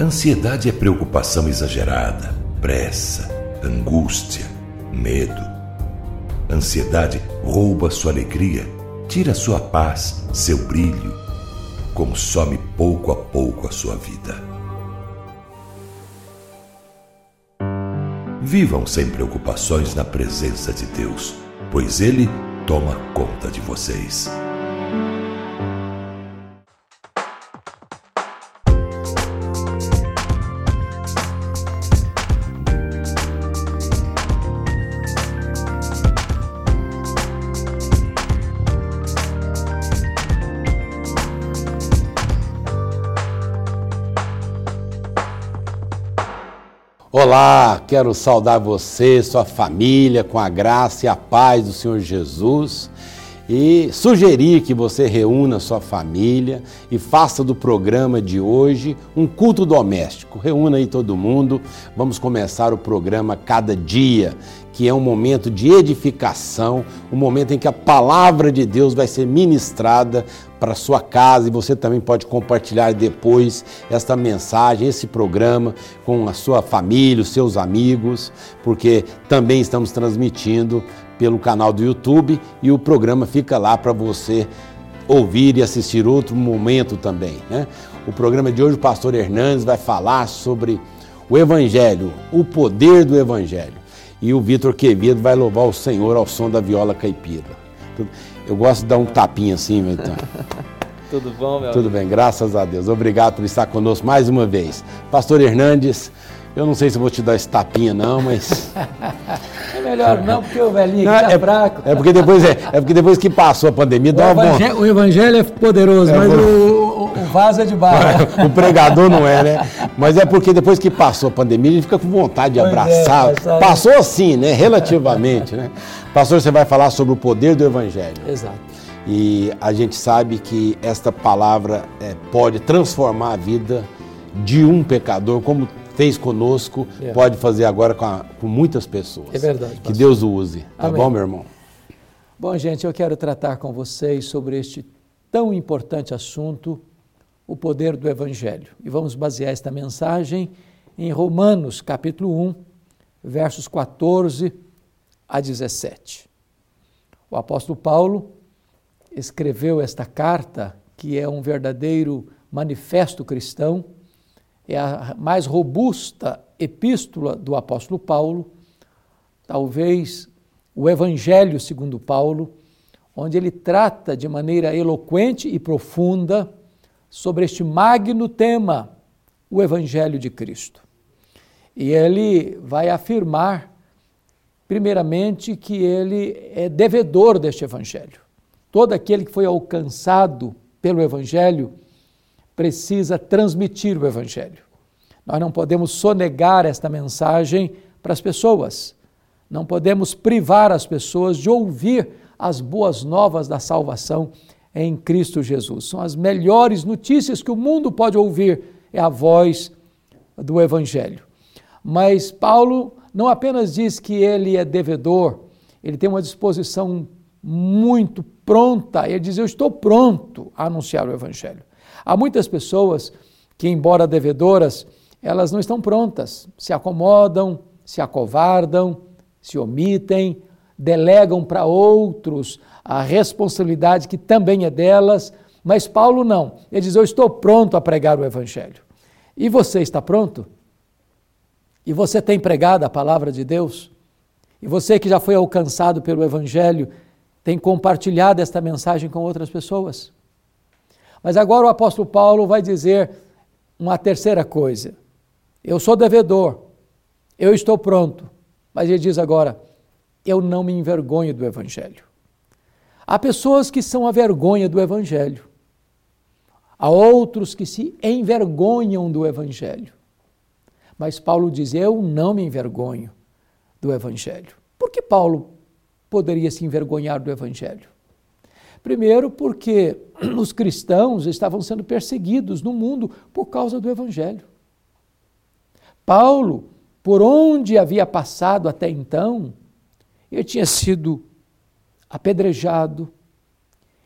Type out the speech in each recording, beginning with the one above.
Ansiedade é preocupação exagerada, pressa, angústia, medo. Ansiedade rouba sua alegria, tira sua paz, seu brilho, consome pouco a pouco a sua vida. Vivam sem preocupações na presença de Deus, pois Ele toma conta de vocês. Olá, quero saudar você, sua família, com a graça e a paz do Senhor Jesus e sugerir que você reúna sua família e faça do programa de hoje um culto doméstico. Reúna aí todo mundo. Vamos começar o programa cada dia, que é um momento de edificação, um momento em que a palavra de Deus vai ser ministrada para sua casa e você também pode compartilhar depois esta mensagem, esse programa com a sua família, os seus amigos, porque também estamos transmitindo pelo canal do YouTube e o programa fica lá para você ouvir e assistir outro momento também. Né? O programa de hoje, o pastor Hernandes vai falar sobre o Evangelho, o poder do Evangelho. E o Vitor Quevedo vai louvar o Senhor ao som da viola caipira. Eu gosto de dar um tapinha assim, então. Tudo bom, meu Tudo amigo? bem, graças a Deus. Obrigado por estar conosco mais uma vez. Pastor Hernandes, eu não sei se vou te dar esse tapinha, não, mas. é melhor não, porque o velhinho não, tá é, fraco. É porque, depois, é, é porque depois que passou a pandemia, dá uma vontade. O evangelho é poderoso, é, mas o, o, vaso é de barro. o pregador não é, né? Mas é porque depois que passou a pandemia, a gente fica com vontade de pois é, abraçar. É, passou assim, né? Relativamente, né? Pastor, você vai falar sobre o poder do evangelho. Exato. E a gente sabe que esta palavra é, pode transformar a vida de um pecador, como fez conosco, é. pode fazer agora com, a, com, muitas pessoas. É verdade. Pastor. Que Deus o use. Tá Amém. bom, meu irmão? Bom, gente, eu quero tratar com vocês sobre este tão importante assunto, o poder do Evangelho. E vamos basear esta mensagem em Romanos, capítulo 1, versos 14 a 17. O apóstolo Paulo escreveu esta carta, que é um verdadeiro manifesto cristão, é a mais robusta epístola do apóstolo Paulo, talvez o Evangelho segundo Paulo, onde ele trata de maneira eloquente e profunda sobre este magno tema, o Evangelho de Cristo. E ele vai afirmar primeiramente, que ele é devedor deste Evangelho. Todo aquele que foi alcançado pelo Evangelho precisa transmitir o Evangelho. Nós não podemos sonegar esta mensagem para as pessoas. Não podemos privar as pessoas de ouvir as boas novas da salvação em Cristo Jesus. São as melhores notícias que o mundo pode ouvir, é a voz do Evangelho. Mas Paulo não apenas diz que ele é devedor, ele tem uma disposição muito pronta, ele diz: Eu estou pronto a anunciar o Evangelho. Há muitas pessoas que, embora devedoras, elas não estão prontas, se acomodam, se acovardam, se omitem, delegam para outros a responsabilidade que também é delas, mas Paulo não. Ele diz: Eu estou pronto a pregar o Evangelho. E você está pronto? E você tem pregado a palavra de Deus? E você que já foi alcançado pelo Evangelho, tem compartilhado esta mensagem com outras pessoas? Mas agora o apóstolo Paulo vai dizer uma terceira coisa. Eu sou devedor, eu estou pronto. Mas ele diz agora: eu não me envergonho do Evangelho. Há pessoas que são a vergonha do Evangelho. Há outros que se envergonham do Evangelho. Mas Paulo diz: Eu não me envergonho do Evangelho. Por que Paulo poderia se envergonhar do Evangelho? Primeiro, porque os cristãos estavam sendo perseguidos no mundo por causa do Evangelho. Paulo, por onde havia passado até então, ele tinha sido apedrejado,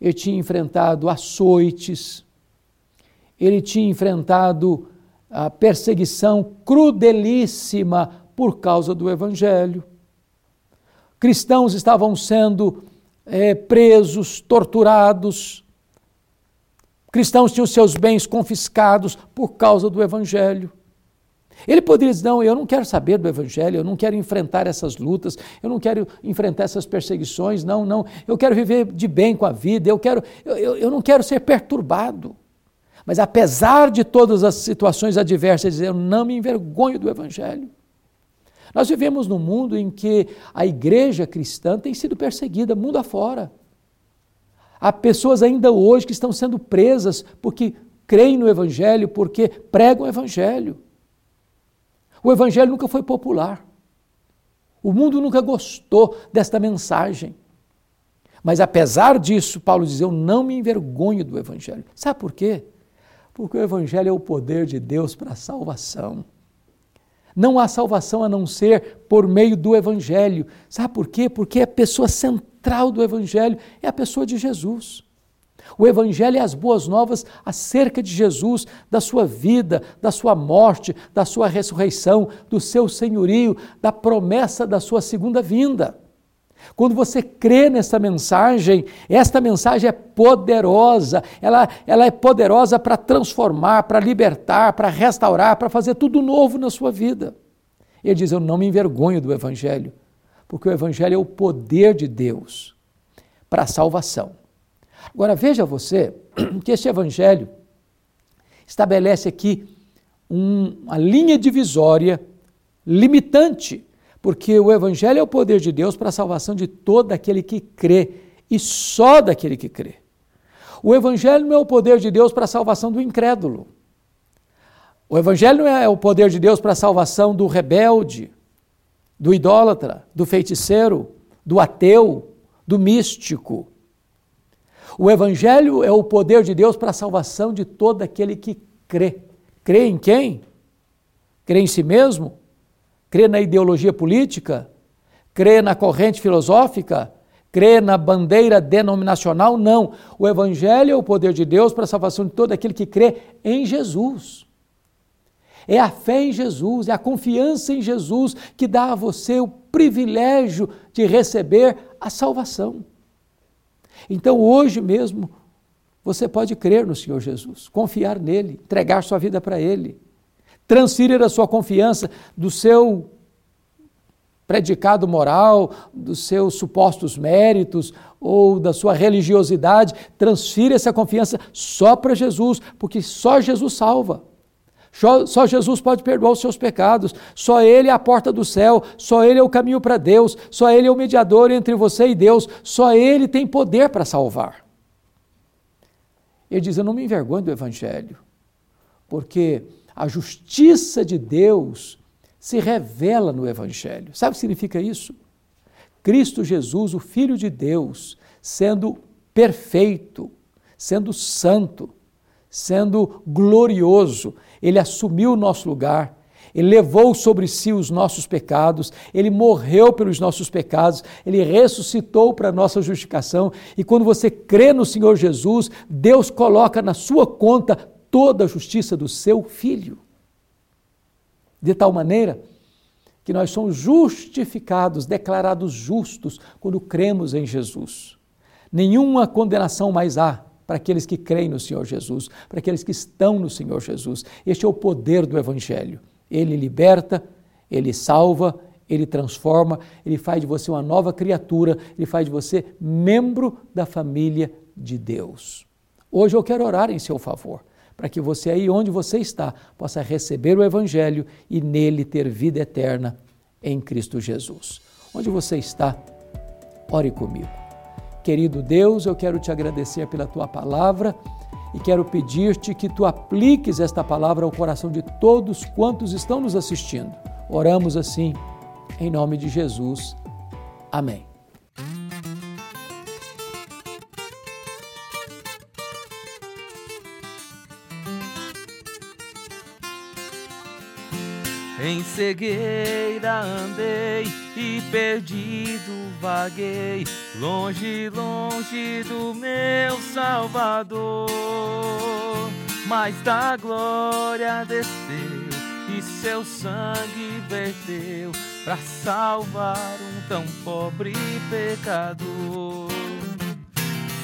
ele tinha enfrentado açoites, ele tinha enfrentado a perseguição crudelíssima por causa do Evangelho. Cristãos estavam sendo é, presos, torturados. Cristãos tinham seus bens confiscados por causa do Evangelho. Ele poderia dizer: não, eu não quero saber do Evangelho, eu não quero enfrentar essas lutas, eu não quero enfrentar essas perseguições, não, não, eu quero viver de bem com a vida, eu, quero, eu, eu não quero ser perturbado. Mas apesar de todas as situações adversas, eu não me envergonho do Evangelho. Nós vivemos num mundo em que a igreja cristã tem sido perseguida, mundo afora. Há pessoas ainda hoje que estão sendo presas porque creem no Evangelho, porque pregam o Evangelho. O Evangelho nunca foi popular. O mundo nunca gostou desta mensagem. Mas apesar disso, Paulo diz: Eu não me envergonho do Evangelho. Sabe por quê? Porque o Evangelho é o poder de Deus para a salvação. Não há salvação a não ser por meio do Evangelho. Sabe por quê? Porque a pessoa central do Evangelho é a pessoa de Jesus. O Evangelho é as boas novas acerca de Jesus, da sua vida, da sua morte, da sua ressurreição, do seu senhorio, da promessa da sua segunda vinda. Quando você crê nessa mensagem, esta mensagem é poderosa, ela, ela é poderosa para transformar, para libertar, para restaurar, para fazer tudo novo na sua vida. Ele diz: Eu não me envergonho do Evangelho, porque o Evangelho é o poder de Deus para a salvação. Agora veja você que este Evangelho estabelece aqui um, uma linha divisória limitante porque o Evangelho é o poder de Deus para a salvação de todo aquele que crê e só daquele que crê. O Evangelho não é o poder de Deus para a salvação do incrédulo. O Evangelho não é o poder de Deus para a salvação do rebelde, do idólatra, do feiticeiro, do ateu, do místico. O Evangelho é o poder de Deus para a salvação de todo aquele que crê. Crê em quem? Crê em si mesmo? Crê na ideologia política, crê na corrente filosófica, crê na bandeira denominacional, não. O Evangelho é o poder de Deus para a salvação de todo aquele que crê em Jesus. É a fé em Jesus, é a confiança em Jesus que dá a você o privilégio de receber a salvação. Então, hoje mesmo, você pode crer no Senhor Jesus, confiar nele, entregar sua vida para ele transferir a sua confiança do seu predicado moral, dos seus supostos méritos ou da sua religiosidade, transfira essa confiança só para Jesus, porque só Jesus salva. Só Jesus pode perdoar os seus pecados, só Ele é a porta do céu, só Ele é o caminho para Deus, só Ele é o mediador entre você e Deus, só Ele tem poder para salvar. Ele diz: Eu não me envergonho do Evangelho, porque a justiça de Deus se revela no Evangelho. Sabe o que significa isso? Cristo Jesus, o Filho de Deus, sendo perfeito, sendo santo, sendo glorioso, ele assumiu o nosso lugar, ele levou sobre si os nossos pecados, ele morreu pelos nossos pecados, ele ressuscitou para a nossa justificação. E quando você crê no Senhor Jesus, Deus coloca na sua conta toda a justiça do seu filho. De tal maneira que nós somos justificados, declarados justos, quando cremos em Jesus. Nenhuma condenação mais há para aqueles que creem no Senhor Jesus, para aqueles que estão no Senhor Jesus. Este é o poder do Evangelho. Ele liberta, ele salva, ele transforma, ele faz de você uma nova criatura, ele faz de você membro da família de Deus. Hoje eu quero orar em seu favor para que você aí onde você está possa receber o evangelho e nele ter vida eterna em Cristo Jesus. Onde você está? Ore comigo. Querido Deus, eu quero te agradecer pela tua palavra e quero pedir-te que tu apliques esta palavra ao coração de todos quantos estão nos assistindo. Oramos assim, em nome de Jesus. Amém. Cegueira andei e perdido vaguei, longe, longe do meu Salvador. mas da glória desceu e seu sangue verteu para salvar um tão pobre pecador.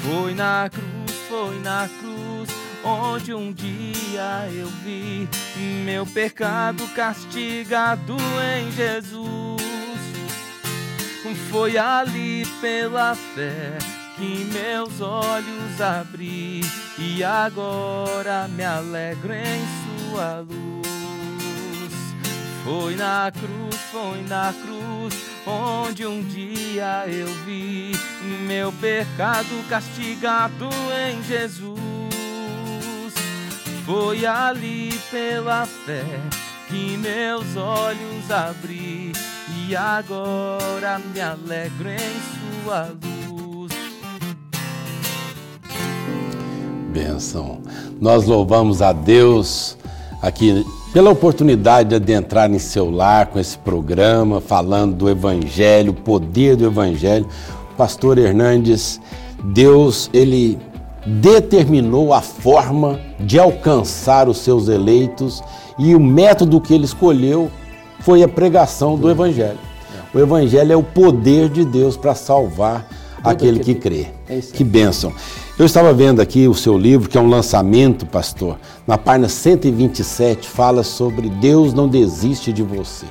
Foi na cruz, foi na cruz, onde um dia eu vi meu pecado castigado em Jesus. Foi ali pela fé que meus olhos abri e agora me alegro em sua luz. Foi na cruz, foi na cruz, onde um dia eu vi meu pecado castigado em Jesus. Foi ali pela fé que meus olhos abri e agora me alegro em sua luz. Benção. Nós louvamos a Deus aqui pela oportunidade de adentrar em seu lar com esse programa, falando do Evangelho, o poder do Evangelho. Pastor Hernandes, Deus, ele determinou a forma de alcançar os seus eleitos e o método que ele escolheu foi a pregação do Evangelho. O Evangelho é o poder de Deus para salvar aquele que crê. É que bênção. Eu estava vendo aqui o seu livro, que é um lançamento, pastor. Na página 127 fala sobre Deus não desiste de você.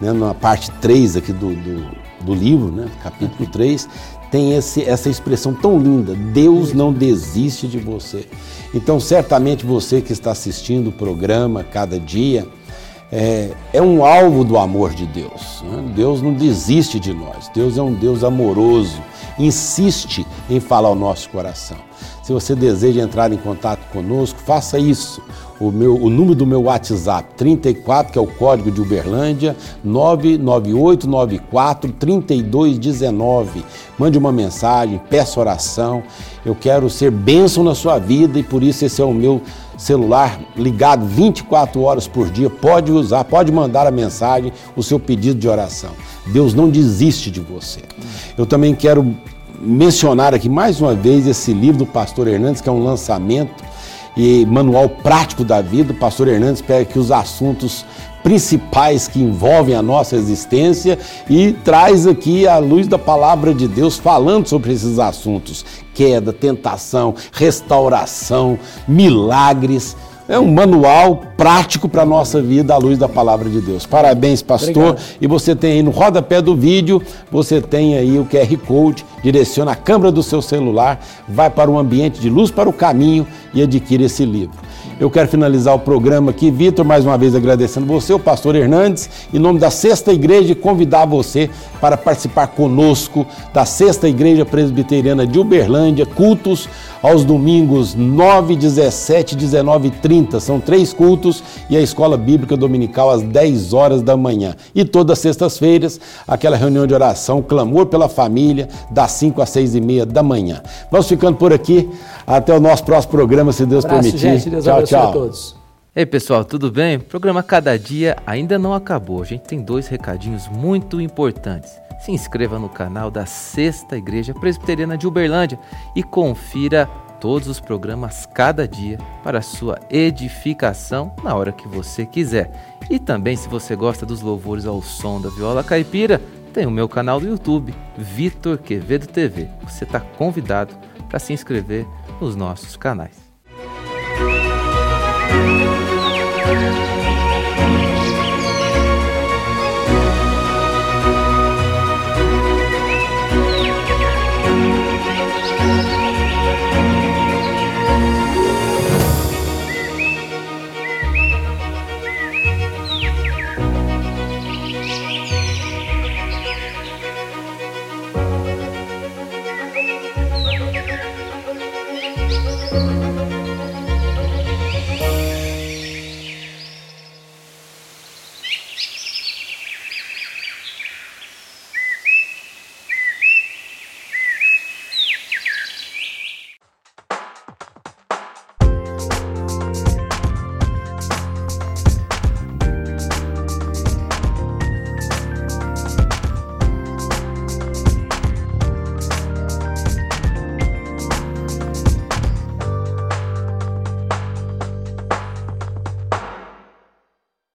Né? Na parte 3 aqui do, do, do livro, né? capítulo 3, tem esse, essa expressão tão linda: Deus não desiste de você. Então, certamente você que está assistindo o programa cada dia, é, é um alvo do amor de Deus. Né? Deus não desiste de nós. Deus é um Deus amoroso, insiste em falar ao nosso coração. Se você deseja entrar em contato conosco, faça isso. O, meu, o número do meu WhatsApp, 34, que é o código de Uberlândia, 99894 3219. Mande uma mensagem, peça oração. Eu quero ser bênção na sua vida e por isso esse é o meu celular ligado 24 horas por dia, pode usar, pode mandar a mensagem, o seu pedido de oração. Deus não desiste de você. Eu também quero mencionar aqui mais uma vez esse livro do pastor Hernandes, que é um lançamento e manual prático da vida. O pastor Hernandes pega aqui os assuntos principais que envolvem a nossa existência e traz aqui a luz da palavra de Deus falando sobre esses assuntos: queda, tentação, restauração, milagres. É um manual prático para a nossa vida à luz da palavra de Deus. Parabéns, pastor. Obrigado. E você tem aí no rodapé do vídeo, você tem aí o QR Code, direciona a câmera do seu celular, vai para o ambiente de luz para o caminho e adquire esse livro. Eu quero finalizar o programa aqui, Vitor, mais uma vez agradecendo você, o pastor Hernandes, em nome da Sexta Igreja, e convidar você para participar conosco da Sexta Igreja Presbiteriana de Uberlândia, cultos aos domingos 9, 17, 19 e 30. São três cultos e a escola bíblica dominical às 10 horas da manhã. E todas as sextas-feiras, aquela reunião de oração, clamor pela família, das 5 às 6 e meia da manhã. Vamos ficando por aqui. Até o nosso próximo programa, se Deus Abraço, permitir. Gente, Deus tchau, tchau. a todos. Ei pessoal, tudo bem? O programa Cada Dia ainda não acabou. A gente tem dois recadinhos muito importantes. Se inscreva no canal da Sexta Igreja Presbiteriana de Uberlândia e confira todos os programas cada dia para sua edificação na hora que você quiser. E também, se você gosta dos louvores ao som da viola caipira, tem o meu canal do YouTube, Vitor Quevedo TV. Você está convidado para se inscrever nos nossos canais.